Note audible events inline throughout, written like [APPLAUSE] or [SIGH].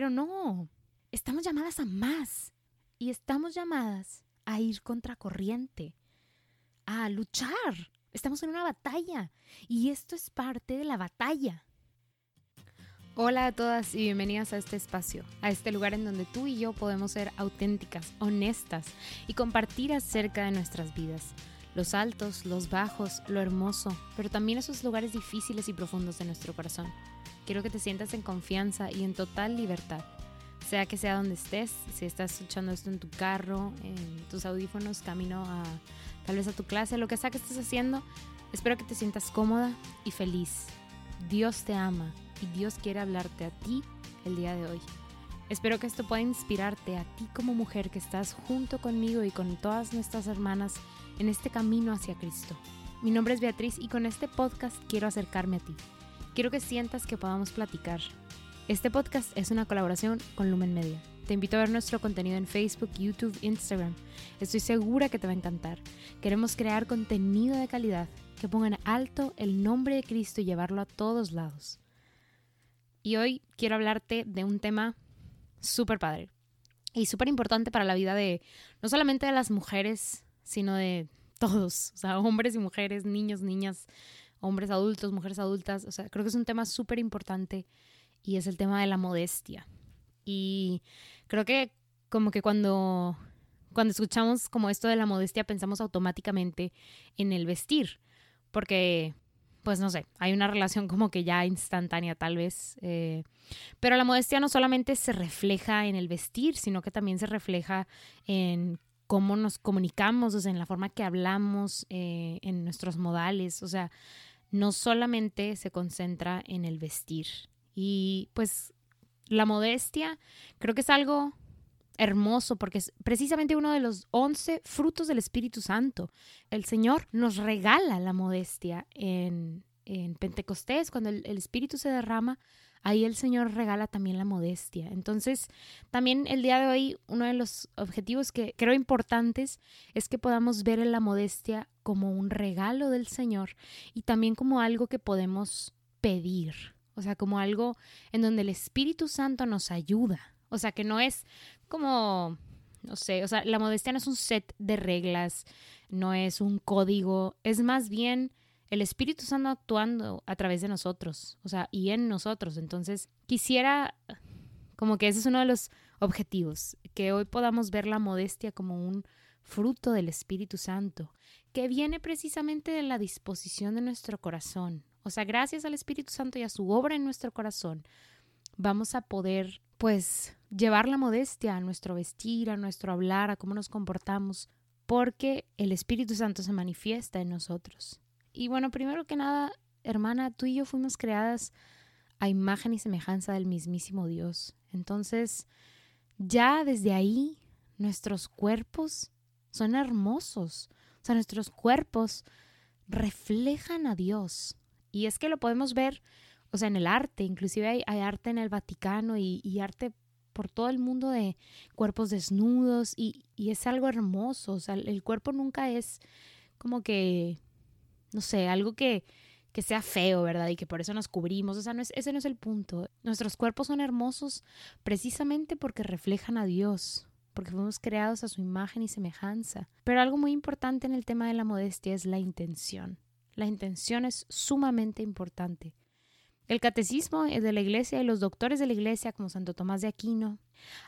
Pero no, estamos llamadas a más y estamos llamadas a ir contracorriente, a luchar. Estamos en una batalla y esto es parte de la batalla. Hola a todas y bienvenidas a este espacio, a este lugar en donde tú y yo podemos ser auténticas, honestas y compartir acerca de nuestras vidas. Los altos, los bajos, lo hermoso, pero también esos lugares difíciles y profundos de nuestro corazón. Quiero que te sientas en confianza y en total libertad sea que sea donde estés, si estás escuchando esto en tu carro, en tus audífonos, camino a tal vez a tu clase, lo que sea que estés haciendo, espero que te sientas cómoda y feliz. Dios te ama y Dios quiere hablarte a ti el día de hoy. Espero que esto pueda inspirarte a ti como mujer que estás junto conmigo y con todas nuestras hermanas en este camino hacia Cristo. Mi nombre es Beatriz y con este podcast quiero acercarme a ti. Quiero que sientas que podamos platicar, este podcast es una colaboración con Lumen Media. Te invito a ver nuestro contenido en Facebook, YouTube, Instagram. Estoy segura que te va a encantar. Queremos crear contenido de calidad que ponga en alto el nombre de Cristo y llevarlo a todos lados. Y hoy quiero hablarte de un tema súper padre y súper importante para la vida de no solamente de las mujeres, sino de todos, o sea, hombres y mujeres, niños, niñas, hombres adultos, mujeres adultas. O sea, creo que es un tema súper importante y es el tema de la modestia. Y creo que como que cuando, cuando escuchamos como esto de la modestia pensamos automáticamente en el vestir, porque pues no sé, hay una relación como que ya instantánea tal vez. Eh, pero la modestia no solamente se refleja en el vestir, sino que también se refleja en cómo nos comunicamos, o sea, en la forma que hablamos, eh, en nuestros modales, o sea, no solamente se concentra en el vestir. Y pues la modestia creo que es algo hermoso porque es precisamente uno de los once frutos del Espíritu Santo. El Señor nos regala la modestia en, en Pentecostés, cuando el, el, Espíritu se derrama, ahí el Señor regala también la modestia. Entonces, también el día de hoy, uno de los objetivos que creo importantes es que podamos ver en la modestia como un regalo del Señor y también como algo que podemos pedir. O sea, como algo en donde el Espíritu Santo nos ayuda. O sea, que no es como, no sé, o sea, la modestia no es un set de reglas, no es un código, es más bien el Espíritu Santo actuando a través de nosotros, o sea, y en nosotros. Entonces, quisiera, como que ese es uno de los objetivos, que hoy podamos ver la modestia como un fruto del Espíritu Santo, que viene precisamente de la disposición de nuestro corazón. O sea, gracias al Espíritu Santo y a su obra en nuestro corazón, vamos a poder, pues, llevar la modestia a nuestro vestir, a nuestro hablar, a cómo nos comportamos, porque el Espíritu Santo se manifiesta en nosotros. Y bueno, primero que nada, hermana, tú y yo fuimos creadas a imagen y semejanza del mismísimo Dios. Entonces, ya desde ahí, nuestros cuerpos son hermosos. O sea, nuestros cuerpos reflejan a Dios. Y es que lo podemos ver, o sea, en el arte, inclusive hay, arte en el Vaticano y, arte por todo el mundo de cuerpos desnudos y, es algo hermoso, o sea, el cuerpo nunca es como que, no sé, algo que, que sea feo, ¿verdad? Y que por eso nos cubrimos, o sea, no es, ese no es el punto. Nuestros cuerpos son hermosos precisamente porque reflejan a Dios, porque fuimos creados a su imagen y semejanza. Pero algo muy importante en el tema de la modestia es la intención. La intención es sumamente importante. El catecismo de la iglesia y los doctores de la iglesia, como Santo Tomás de Aquino,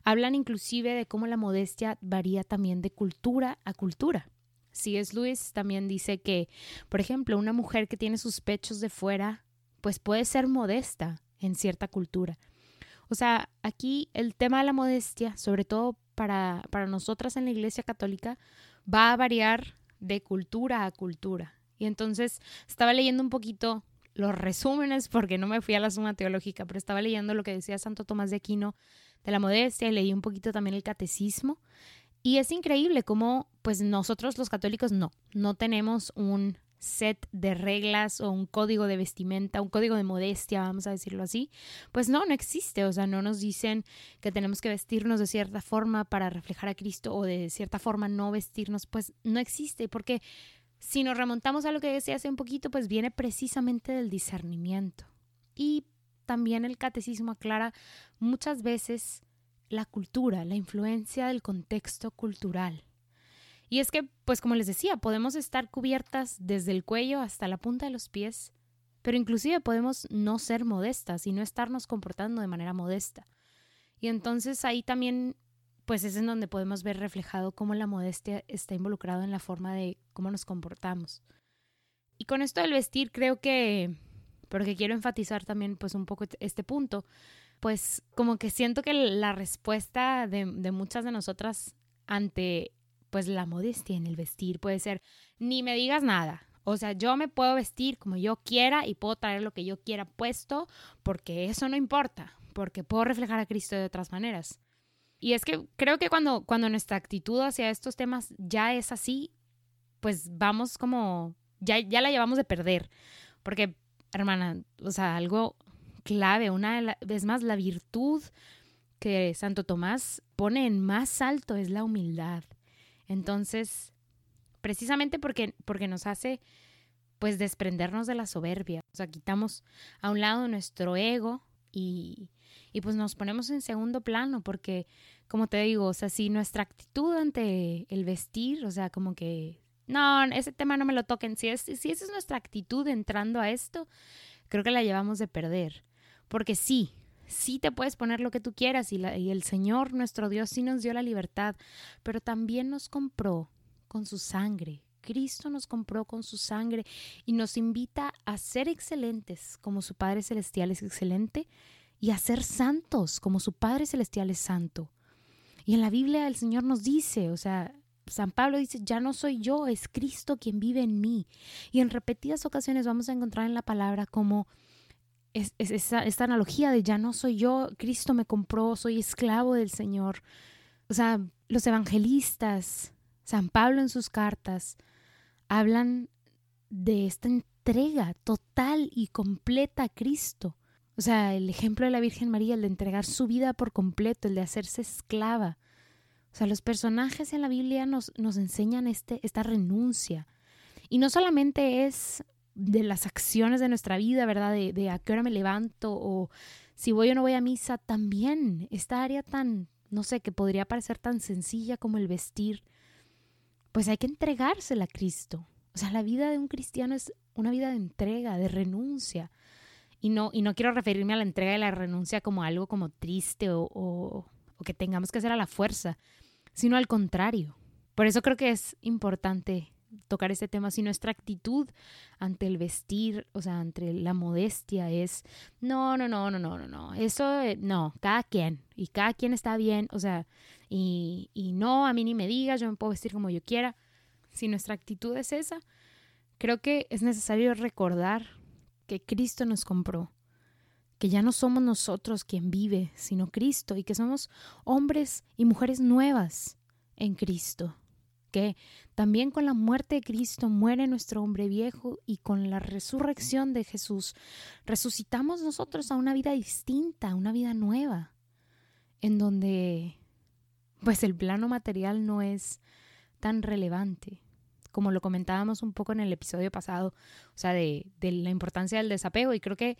hablan inclusive de cómo la modestia varía también de cultura a cultura. Es Luis también dice que, por ejemplo, una mujer que tiene sus pechos de fuera, pues puede ser modesta en cierta cultura. O sea, aquí el tema de la modestia, sobre todo para, para nosotras en la iglesia católica, va a variar de cultura a cultura. Y entonces estaba leyendo un poquito los resúmenes porque no me fui a la suma teológica, pero estaba leyendo lo que decía Santo Tomás de Aquino de la modestia y leí un poquito también el catecismo. Y es increíble cómo, pues nosotros los católicos no, no tenemos un set de reglas o un código de vestimenta, un código de modestia, vamos a decirlo así, pues no, no existe. O sea, no nos dicen que tenemos que vestirnos de cierta forma para reflejar a Cristo o de cierta forma no vestirnos, pues no existe, porque si nos remontamos a lo que decía hace un poquito, pues viene precisamente del discernimiento. Y también el catecismo aclara muchas veces la cultura, la influencia del contexto cultural. Y es que, pues como les decía, podemos estar cubiertas desde el cuello hasta la punta de los pies, pero inclusive podemos no ser modestas y no estarnos comportando de manera modesta. Y entonces ahí también, pues es en donde podemos ver reflejado cómo la modestia está involucrada en la forma de cómo nos comportamos. Y con esto del vestir creo que, porque quiero enfatizar también pues un poco este punto, pues como que siento que la respuesta de, de muchas de nosotras ante pues la modestia en el vestir puede ser, ni me digas nada, o sea, yo me puedo vestir como yo quiera y puedo traer lo que yo quiera puesto porque eso no importa, porque puedo reflejar a Cristo de otras maneras. Y es que creo que cuando, cuando nuestra actitud hacia estos temas ya es así, pues vamos como, ya, ya la llevamos de perder. Porque, hermana, o sea, algo clave, una vez más, la virtud que Santo Tomás pone en más alto es la humildad. Entonces, precisamente porque, porque nos hace pues desprendernos de la soberbia. O sea, quitamos a un lado nuestro ego y, y pues nos ponemos en segundo plano porque, como te digo, o sea, si nuestra actitud ante el vestir, o sea, como que, no, ese tema no me lo toquen, si, es, si esa es nuestra actitud entrando a esto, creo que la llevamos de perder. Porque sí, sí te puedes poner lo que tú quieras y, el Señor, nuestro Dios, sí nos dio la libertad, pero también nos compró con su sangre. Cristo nos compró con su sangre y nos invita a ser excelentes como su Padre Celestial es excelente y a ser santos como su Padre Celestial es santo. Y en la Biblia el Señor nos dice, o sea, San Pablo dice, ya no soy yo, es Cristo quien vive en mí. Y en repetidas ocasiones vamos a encontrar en la palabra como es, esta analogía de ya no soy yo, Cristo me compró, soy esclavo del Señor. O sea, los evangelistas, San Pablo en sus cartas hablan de esta entrega total y completa a Cristo. O sea, el ejemplo de la Virgen María, el de entregar su vida por completo, el de hacerse esclava. O sea, los personajes en la Biblia nos, nos enseñan este, esta renuncia. Y no solamente es de las acciones de nuestra vida, ¿verdad? De, de, a qué hora me levanto o si voy o no voy a misa, también esta área tan, no sé, que podría parecer tan sencilla como el vestir, pues hay que entregársela a Cristo. O sea, la vida de un cristiano es una vida de entrega, de renuncia. Y no, y no quiero referirme a la entrega y la renuncia como algo como triste o, o, o que tengamos que hacer a la fuerza, sino al contrario. Por eso creo que es importante tocar este tema, si nuestra actitud ante el vestir, o sea, ante la modestia es, no, no, no, no, no, no, no, eso eh, no, cada quien, y cada quien está bien, o sea, y, y no, a mí ni me digas, yo me puedo vestir como yo quiera. Si nuestra actitud es esa, creo que es necesario recordar que Cristo nos compró, que ya no somos nosotros quien vive, sino Cristo, y que somos hombres y mujeres nuevas en Cristo que también con la muerte de Cristo muere nuestro hombre viejo y con la resurrección de Jesús resucitamos nosotros a una vida distinta, una vida nueva, en donde pues el plano material no es tan relevante. Como lo comentábamos un poco en el episodio pasado, o sea, de la importancia del desapego y creo que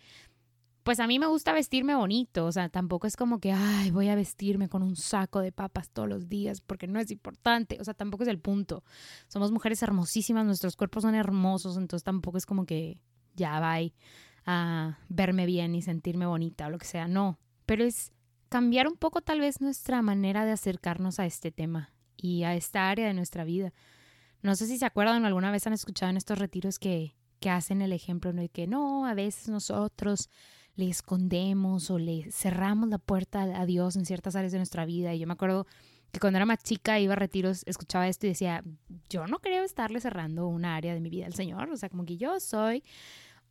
pues a mí me gusta vestirme bonito, o sea, tampoco es como que, ay, voy a vestirme con un saco de papas todos los días porque no es importante, o sea, tampoco es el punto. Somos mujeres hermosísimas, nuestros cuerpos son hermosos, entonces tampoco es como que ya vaya a verme bien y sentirme bonita o lo que sea, no, pero es cambiar un poco tal vez nuestra manera de acercarnos a este tema y a esta área de nuestra vida. No sé si se acuerdan o alguna vez han escuchado en estos retiros que, que hacen el ejemplo de que no, a veces nosotros le escondemos o le cerramos la puerta a Dios en ciertas áreas de nuestra vida. Y yo me acuerdo que cuando era más chica iba a retiros, escuchaba esto y decía, yo no creo estarle cerrando una área de mi vida al Señor. O sea, como que yo soy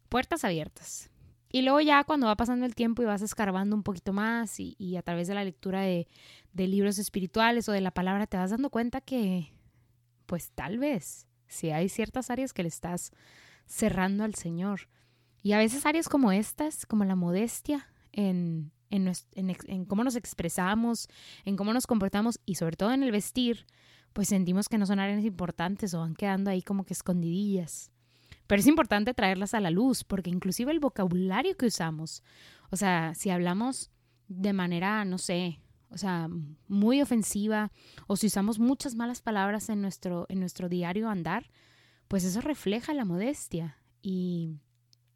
puertas abiertas. Y luego ya cuando va pasando el tiempo y vas escarbando un poquito más y, a través de la lectura de, de libros espirituales o de la palabra te vas dando cuenta que, pues tal vez, si hay ciertas áreas que le estás cerrando al Señor. Y a veces áreas como estas, como la modestia en, en, cómo nos expresamos, en cómo nos comportamos y sobre todo en el vestir, pues sentimos que no son áreas importantes o van quedando ahí como que escondidillas. Pero es importante traerlas a la luz, porque inclusive el vocabulario que usamos, o sea, si hablamos de manera, no sé, o sea, muy ofensiva, o si usamos muchas malas palabras en nuestro, en nuestro diario andar, pues eso refleja la modestia. Y,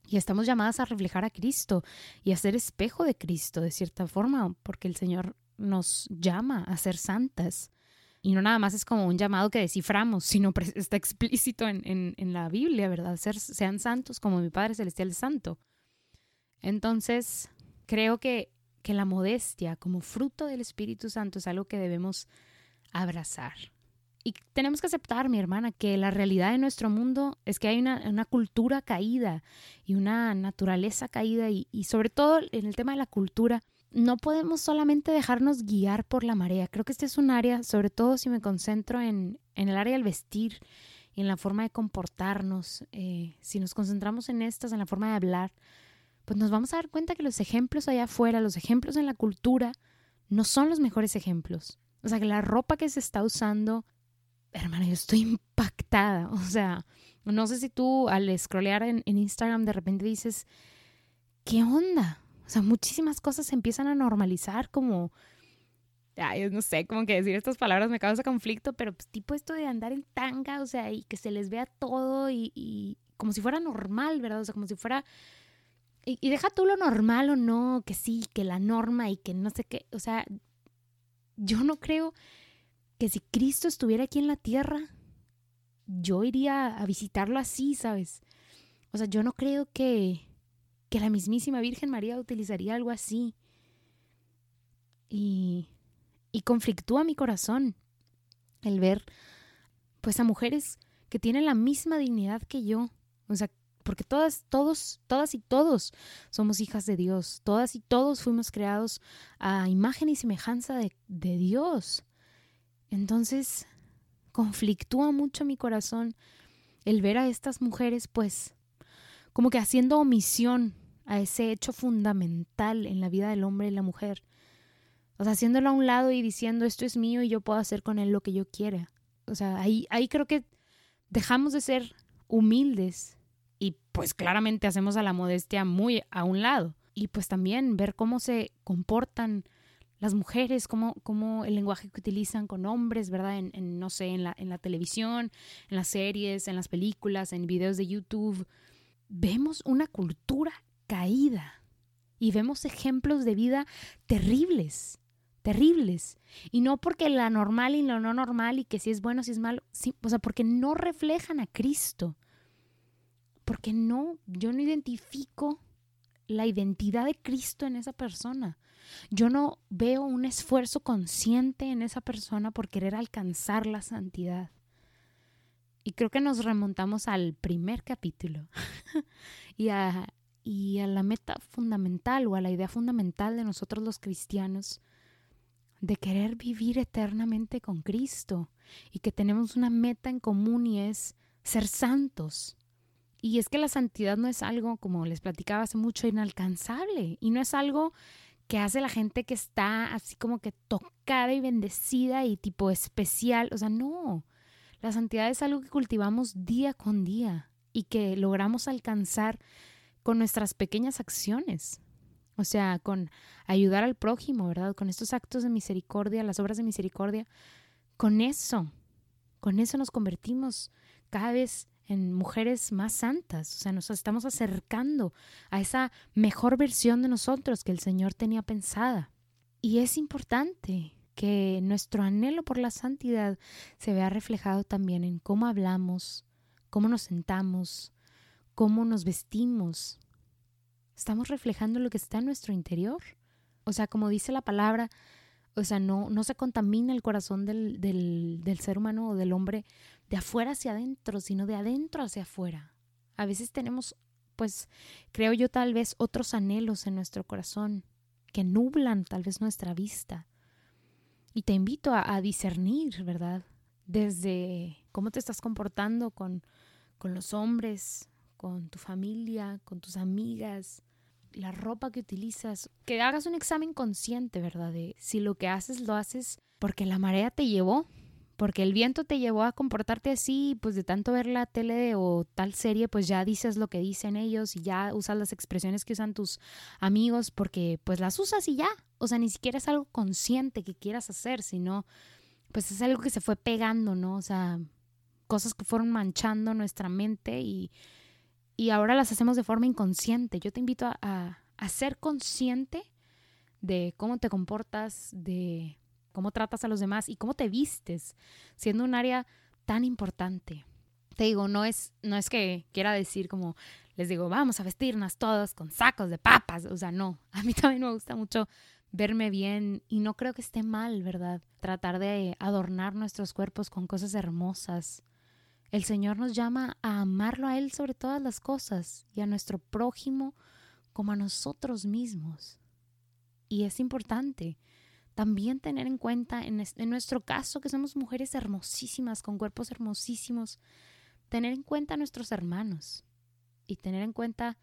y estamos llamadas a reflejar a Cristo y a ser espejo de Cristo, de cierta forma, porque el Señor nos llama a ser santas. Y no nada más es como un llamado que desciframos, sino está explícito en, en, la Biblia, ¿verdad? Ser, sean santos como mi Padre Celestial es santo. Entonces, creo que que la modestia como fruto del Espíritu Santo es algo que debemos abrazar. Y tenemos que aceptar, mi hermana, que la realidad de nuestro mundo es que hay una, cultura caída y una naturaleza caída y, sobre todo en el tema de la cultura, no podemos solamente dejarnos guiar por la marea. Creo que este es un área, sobre todo si me concentro en, el área del vestir y en la forma de comportarnos, eh, si nos concentramos en estas, en la forma de hablar, pues nos vamos a dar cuenta que los ejemplos allá afuera, los ejemplos en la cultura, no son los mejores ejemplos. O sea, que la ropa que se está usando, hermano, yo estoy impactada. [LAUGHS] O sea, no sé si tú al scrollear en, Instagram de repente dices, ¿qué onda? O sea, muchísimas cosas se empiezan a normalizar como, ay, no sé, como que decir estas palabras me causa conflicto, pero pues, tipo esto de andar en tanga, o sea, y que se les vea todo y, y como si fuera normal, ¿verdad? O sea, como si fuera y, deja tú lo normal o no, que sí, que la norma y que no sé qué. O sea, yo no creo que si Cristo estuviera aquí en la tierra, yo iría a visitarlo así, ¿sabes? O sea, yo no creo que, que la mismísima Virgen María utilizaría algo así. Y, y conflictúa mi corazón el ver pues a mujeres que tienen la misma dignidad que yo. O sea, porque todas, todos, todas y todos somos hijas de Dios, todas y todos fuimos creados a imagen y semejanza de, de Dios. Entonces, conflictúa mucho mi corazón el ver a estas mujeres, pues, como que haciendo omisión a ese hecho fundamental en la vida del hombre y la mujer. O sea, haciéndolo a un lado y diciendo esto es mío y yo puedo hacer con él lo que yo quiera. O sea, ahí, ahí creo que dejamos de ser humildes y pues claramente hacemos a la modestia muy a un lado. Y pues también ver cómo se comportan las mujeres, cómo, cómo el lenguaje que utilizan con hombres, ¿verdad? En, no sé, en la, en la televisión, en las series, en las películas, en videos de YouTube. Vemos una cultura caída y vemos ejemplos de vida terribles, terribles. Y no porque la normal y lo no normal y que si es bueno, si es malo, sí, o sea, porque no reflejan a Cristo porque no, yo no identifico la identidad de Cristo en esa persona. Yo no veo un esfuerzo consciente en esa persona por querer alcanzar la santidad. Y creo que nos remontamos al primer capítulo [LAUGHS] y, a, y a la meta fundamental o a la idea fundamental de nosotros los cristianos de querer vivir eternamente con Cristo y que tenemos una meta en común y es ser santos. Y es que la santidad no es algo, como les platicaba hace mucho, inalcanzable. Y no es algo que hace la gente que está así como que tocada y bendecida y tipo especial. O sea, no. La santidad es algo que cultivamos día con día y que logramos alcanzar con nuestras pequeñas acciones. O sea, con ayudar al prójimo, ¿verdad? Con estos actos de misericordia, las obras de misericordia. Con eso, con eso nos convertimos cada vez en mujeres más santas, o sea, nos estamos acercando a esa mejor versión de nosotros que el Señor tenía pensada. Y es importante que nuestro anhelo por la santidad se vea reflejado también en cómo hablamos, cómo nos sentamos, cómo nos vestimos. ¿Estamos reflejando lo que está en nuestro interior? O sea, como dice la palabra, o sea, no, no se contamina el corazón del, del, del ser humano o del hombre de afuera hacia adentro, sino de adentro hacia afuera. A veces tenemos, pues, creo yo tal vez otros anhelos en nuestro corazón que nublan tal vez nuestra vista. Y te invito a, a discernir, ¿verdad? Desde cómo te estás comportando con, con los hombres, con tu familia, con tus amigas, la ropa que utilizas, que hagas un examen consciente, ¿verdad? De si lo que haces lo haces porque la marea te llevó, porque el viento te llevó a comportarte así, pues de tanto ver la tele o tal serie, pues ya dices lo que dicen ellos y ya usas las expresiones que usan tus amigos porque pues las usas y ya. O sea, ni siquiera es algo consciente que quieras hacer, sino pues es algo que se fue pegando, ¿no? O sea, cosas que fueron manchando nuestra mente y, y ahora las hacemos de forma inconsciente. Yo te invito a, a ser consciente de cómo te comportas, de cómo tratas a los demás y cómo te vistes, siendo un área tan importante. Te digo, no es, no es que quiera decir como, les digo, vamos a vestirnos todos con sacos de papas. O sea, no, [LAUGHS] a mí también me gusta mucho verme bien y no creo que esté mal, ¿verdad? Tratar de adornar nuestros cuerpos con cosas hermosas. El Señor nos llama a amarlo a Él sobre todas las cosas y a nuestro prójimo como a nosotros mismos. Y es importante también tener en cuenta, en, nuestro caso, que somos mujeres hermosísimas, con cuerpos hermosísimos, tener en cuenta a nuestros hermanos y tener en cuenta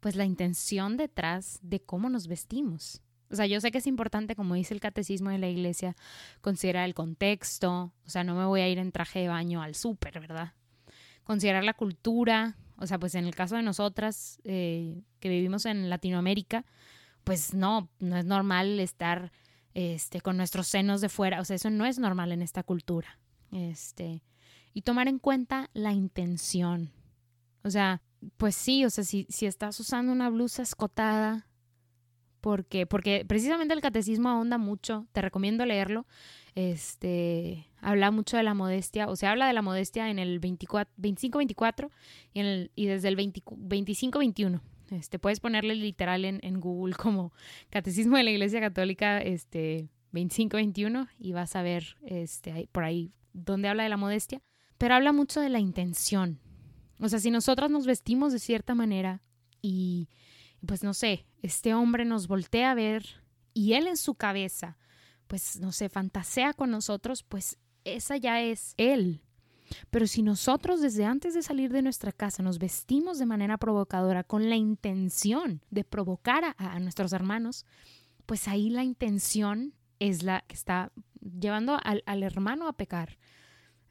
pues la intención detrás de cómo nos vestimos. O sea, yo sé que es importante, como dice el catecismo de la iglesia, considerar el contexto, o sea, no me voy a ir en traje de baño al súper, ¿verdad? Considerar la cultura, o sea, pues en el caso de nosotras eh, que vivimos en Latinoamérica, pues no, no es normal estar este, con nuestros senos de fuera. O sea, eso no es normal en esta cultura. Este, y tomar en cuenta la intención. O sea, pues sí, o sea, si, si estás usando una blusa escotada, porque, porque precisamente el catecismo ahonda mucho, te recomiendo leerlo. Este habla mucho de la modestia, o sea, habla de la modestia en el 25-24 y, en y desde el 25-21. Este, puedes ponerle literal en, Google como [LAUGHS] Catecismo de la Iglesia Católica este, 25-21 y vas a ver este, por ahí donde habla de la modestia. Pero habla mucho de la intención. O sea, si nosotras nos vestimos de cierta manera y, pues no sé, este hombre nos voltea a ver y él en su cabeza, pues no sé, fantasea con nosotros, pues esa ya es él. Pero si nosotros desde antes de salir de nuestra casa nos vestimos de manera provocadora con la intención de provocar a, nuestros hermanos, pues ahí la intención es la que está llevando al, al hermano a pecar.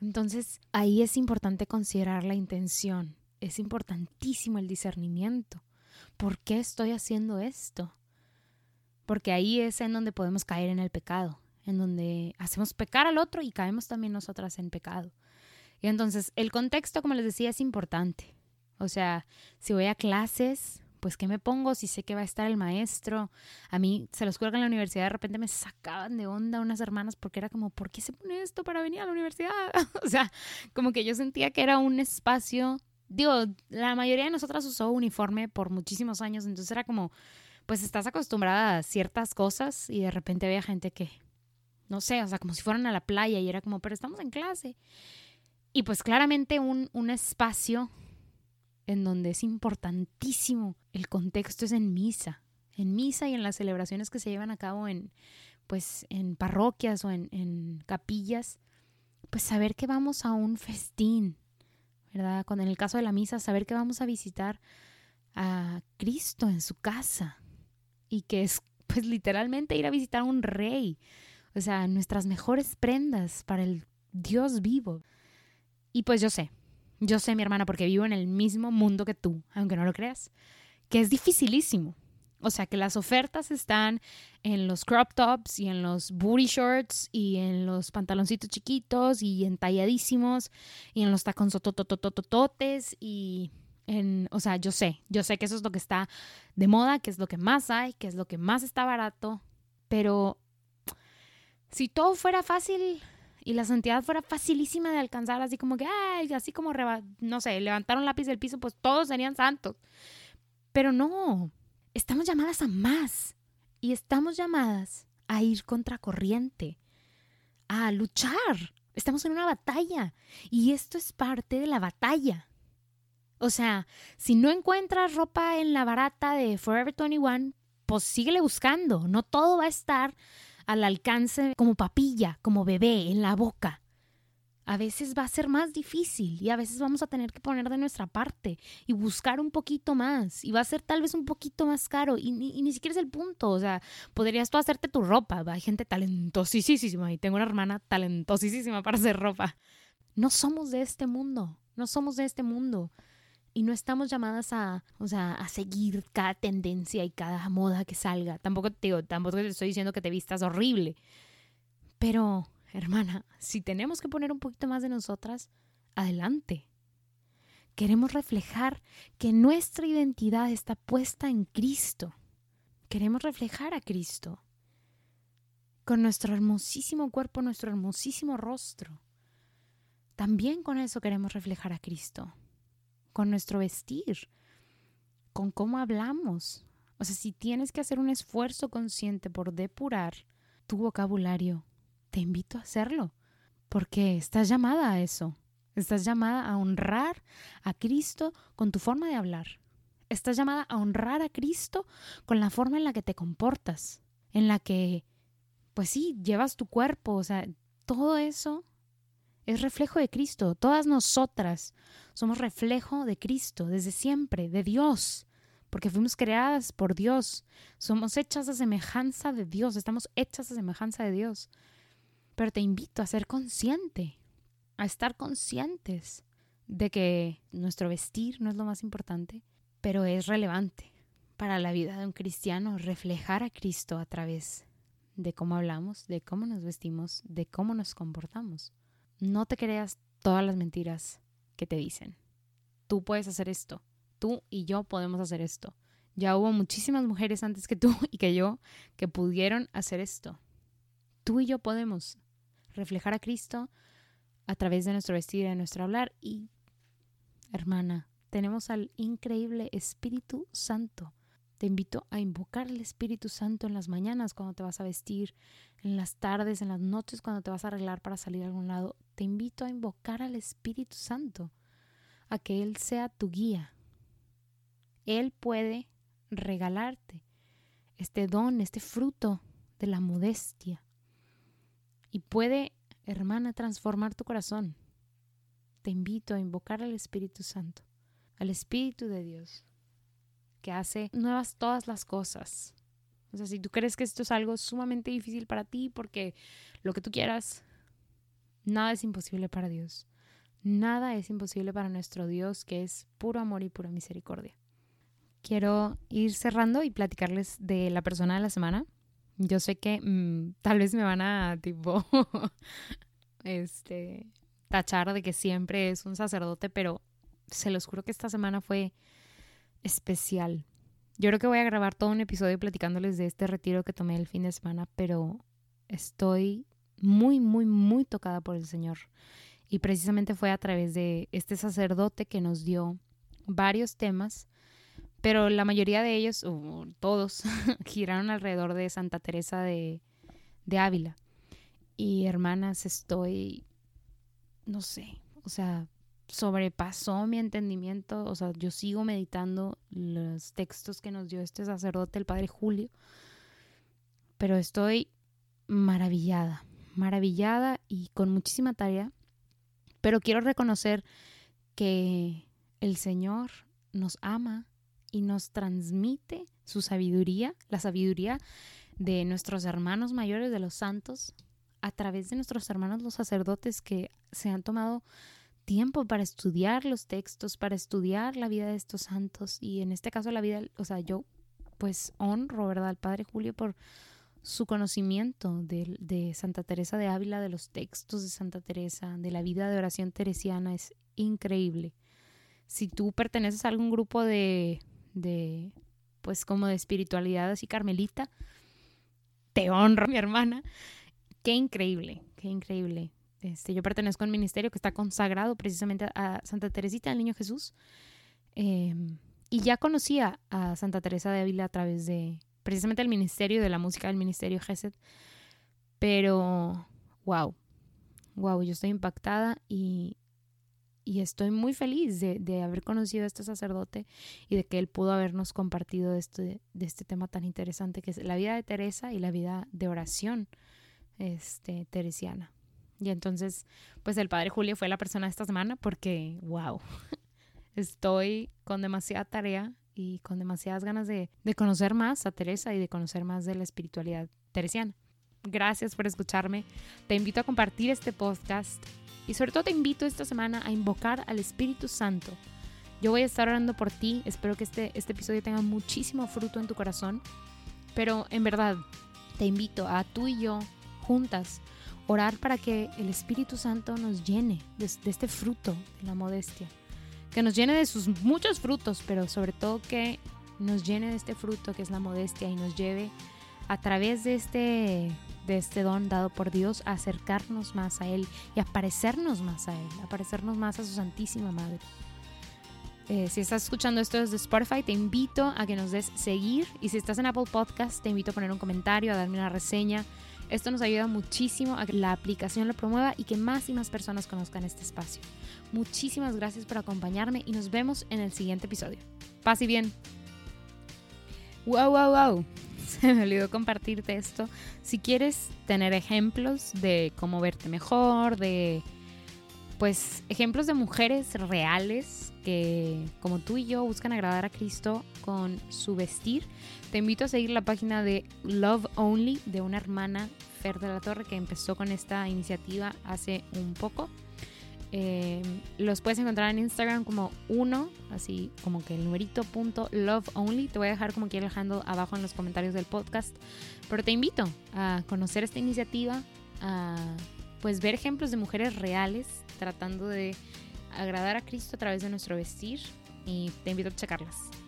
Entonces ahí es importante considerar la intención. Es importantísimo el discernimiento. ¿Por qué estoy haciendo esto? Porque ahí es en donde podemos caer en el pecado, en donde hacemos pecar al otro y caemos también nosotras en pecado. Y entonces el contexto, como les decía, es importante. O sea, si voy a clases, pues ¿qué me pongo? Si sé que va a estar el maestro. A mí, se los juro en la universidad de repente me sacaban de onda unas hermanas porque era como, ¿por qué se pone esto para venir a la universidad? [LAUGHS] o sea, como que yo sentía que era un espacio, digo, la mayoría de nosotras usó uniforme por muchísimos años, entonces era como, pues estás acostumbrada a ciertas cosas y de repente había gente que, no sé, o sea, como si fueran a la playa y era como, pero estamos en clase. Y pues claramente un, un espacio en donde es importantísimo el contexto es en misa, en misa y en las celebraciones que se llevan a cabo en, pues, en parroquias o en, en capillas, pues saber que vamos a un festín, ¿verdad? Con en el caso de la misa, saber que vamos a visitar a Cristo en su casa y que es [LAUGHS] pues literalmente ir a visitar a un rey, o sea, nuestras mejores prendas para el Dios vivo. Y pues yo sé, yo sé, mi hermana, porque vivo en el mismo mundo que tú, aunque no lo creas, que es dificilísimo. O sea, que las ofertas están en los crop tops y en los booty shorts y en los pantaloncitos chiquitos y entalladísimos y en los taconzotototototes y en, o sea, yo sé, yo sé que eso es lo que está de moda, que es lo que más hay, que es lo que más está barato, pero si todo fuera fácil, y la santidad fuera facilísima de alcanzar, así como que, ay, así como, no sé, levantaron lápiz del piso, pues todos serían santos. Pero no, estamos llamadas a más y estamos llamadas a ir contra corriente, a luchar. Estamos en una batalla y esto es parte de la batalla. O sea, si no encuentras ropa en la barata de Forever 21, pues síguele buscando. No todo va a estar al alcance como papilla, como bebé, en la boca. A veces va a ser más difícil y a veces vamos a tener que poner de nuestra parte y buscar un poquito más y va a ser tal vez un poquito más caro y ni, ni siquiera es el punto, o sea, podrías tú hacerte tu ropa, hay gente talentosísima y tengo una hermana talentosísima para hacer ropa. No somos de este mundo, no somos de este mundo y no estamos llamadas a, o sea, a seguir cada tendencia y cada moda que salga. Tampoco te digo, tampoco te estoy diciendo que te vistas horrible, pero hermana, si tenemos que poner un poquito más de nosotras, adelante. Queremos reflejar que nuestra identidad está puesta en Cristo. Queremos reflejar a Cristo con nuestro hermosísimo cuerpo, nuestro hermosísimo rostro. También con eso queremos reflejar a Cristo, con nuestro vestir, con cómo hablamos. O sea, si tienes que hacer un esfuerzo consciente por depurar tu vocabulario, te invito a hacerlo, porque estás llamada a eso. Estás llamada a honrar a Cristo con tu forma de hablar. Estás llamada a honrar a Cristo con la forma en la que te comportas, en la que, pues sí, llevas tu cuerpo, o sea, todo eso es reflejo de Cristo. Todas nosotras somos reflejo de Cristo desde siempre, de Dios, porque fuimos creadas por Dios. Somos hechas a semejanza de Dios, estamos hechas a semejanza de Dios. Pero te invito a ser consciente, a estar conscientes de que nuestro vestir no es lo más importante, pero es relevante para la vida de un cristiano reflejar a Cristo a través de cómo hablamos, de cómo nos vestimos, de cómo nos comportamos. No te creas todas las mentiras que te dicen. Tú puedes hacer esto, tú y yo podemos hacer esto. Ya hubo muchísimas mujeres antes que tú [LAUGHS] y que yo que pudieron hacer esto. Tú y yo podemos reflejar a Cristo a través de nuestro vestir y de nuestro hablar. Y, hermana, tenemos al increíble Espíritu Santo. Te invito a invocar al Espíritu Santo en las mañanas cuando te vas a vestir, en las tardes, en las noches cuando te vas a arreglar para salir a algún lado. Te invito a invocar al Espíritu Santo, a que Él sea tu guía. Él puede regalarte este don, este fruto de la modestia, y puede, hermana, transformar tu corazón. Te invito a invocar al Espíritu Santo, al Espíritu de Dios, que hace nuevas todas las cosas. O sea, si tú crees que esto es algo sumamente difícil para ti, porque lo que tú quieras, nada es imposible para Dios. Nada es imposible para nuestro Dios, que es puro amor y pura misericordia. Quiero ir cerrando y platicarles de la persona de la semana. Yo sé que mm, tal vez me van a tipo [LAUGHS] este tachar de que siempre es un sacerdote, pero se los juro que esta semana fue especial. Yo creo que voy a grabar todo un episodio platicándoles de este retiro que tomé el fin de semana, pero estoy muy, muy, muy tocada por el Señor. Y precisamente fue a través de este sacerdote que nos dio varios temas pero la mayoría de ellos, o todos, [LAUGHS] giraron alrededor de Santa Teresa de, de Ávila. Y hermanas, estoy, no sé, o sea, sobrepasó mi entendimiento, o sea, yo sigo meditando los textos que nos dio este sacerdote, el Padre Julio, pero estoy maravillada, maravillada y con muchísima tarea, pero quiero reconocer que el Señor nos ama y nos transmite su sabiduría, la sabiduría de nuestros hermanos mayores, de los santos, a través de nuestros hermanos los sacerdotes que se han tomado tiempo para estudiar los textos, para estudiar la vida de estos santos y en este caso la vida, o sea, yo pues honro, ¿verdad?, al Padre Julio por su conocimiento de, Santa Teresa de Ávila, de los textos de Santa Teresa, de la vida de oración teresiana, es increíble. Si tú perteneces a algún grupo de de, pues como de espiritualidad así carmelita. Te honro, [LAUGHS] mi hermana. Qué increíble, qué increíble. Este, yo pertenezco a un ministerio que está consagrado precisamente a Santa Teresita, al Niño Jesús. Em, y ya conocía a Santa Teresa de Ávila a través de precisamente el ministerio de la música del ministerio Gesed. Pero, wow, wow, yo estoy impactada y, y estoy muy feliz de, haber conocido a este sacerdote y de que él pudo habernos compartido de este, de este tema tan interesante que es la vida de Teresa y la vida de oración este, teresiana. Y entonces, pues el padre Julio fue la persona de esta semana porque, wow, [LAUGHS] estoy con demasiada tarea y con demasiadas ganas de, de conocer más a Teresa y de conocer más de la espiritualidad teresiana. Gracias por escucharme. Te invito a compartir este podcast y sobre todo te invito esta semana a invocar al Espíritu Santo. Yo voy a estar orando por ti. Espero que este, este episodio tenga muchísimo fruto en tu corazón. Pero en verdad, te invito a tú y yo juntas orar para que el Espíritu Santo nos llene de, este fruto de la modestia. Que nos llene de sus muchos frutos, pero sobre todo que nos llene de este fruto que es la modestia y nos lleve a través de este de este don dado por Dios, acercarnos más a Él y a parecernos más a Él, a parecernos más a su Santísima Madre. Eh, si estás escuchando esto desde Spotify, te invito a que nos des seguir y si estás en Apple Podcast, te invito a poner un comentario, a darme una reseña. Esto nos ayuda muchísimo a que la aplicación lo promueva y que más y más personas conozcan este espacio. Muchísimas gracias por acompañarme y nos vemos en el siguiente episodio. Paz y bien. Wow, wow, wow. [LAUGHS] se me olvidó compartirte esto. Si quieres tener ejemplos de cómo verte mejor, de pues ejemplos de mujeres reales que como tú y yo buscan agradar a Cristo con su vestir, te invito a seguir la página de Love Only de una hermana Fer de la Torre que empezó con esta iniciativa hace un poco. Eh, los puedes encontrar en Instagram como uno, así como que el numerito punto love only. Te voy a dejar como quiera dejando abajo en los comentarios del podcast. Pero te invito a conocer esta iniciativa, a pues ver ejemplos de mujeres reales tratando de agradar a Cristo a través de nuestro vestir y te invito a checarlas.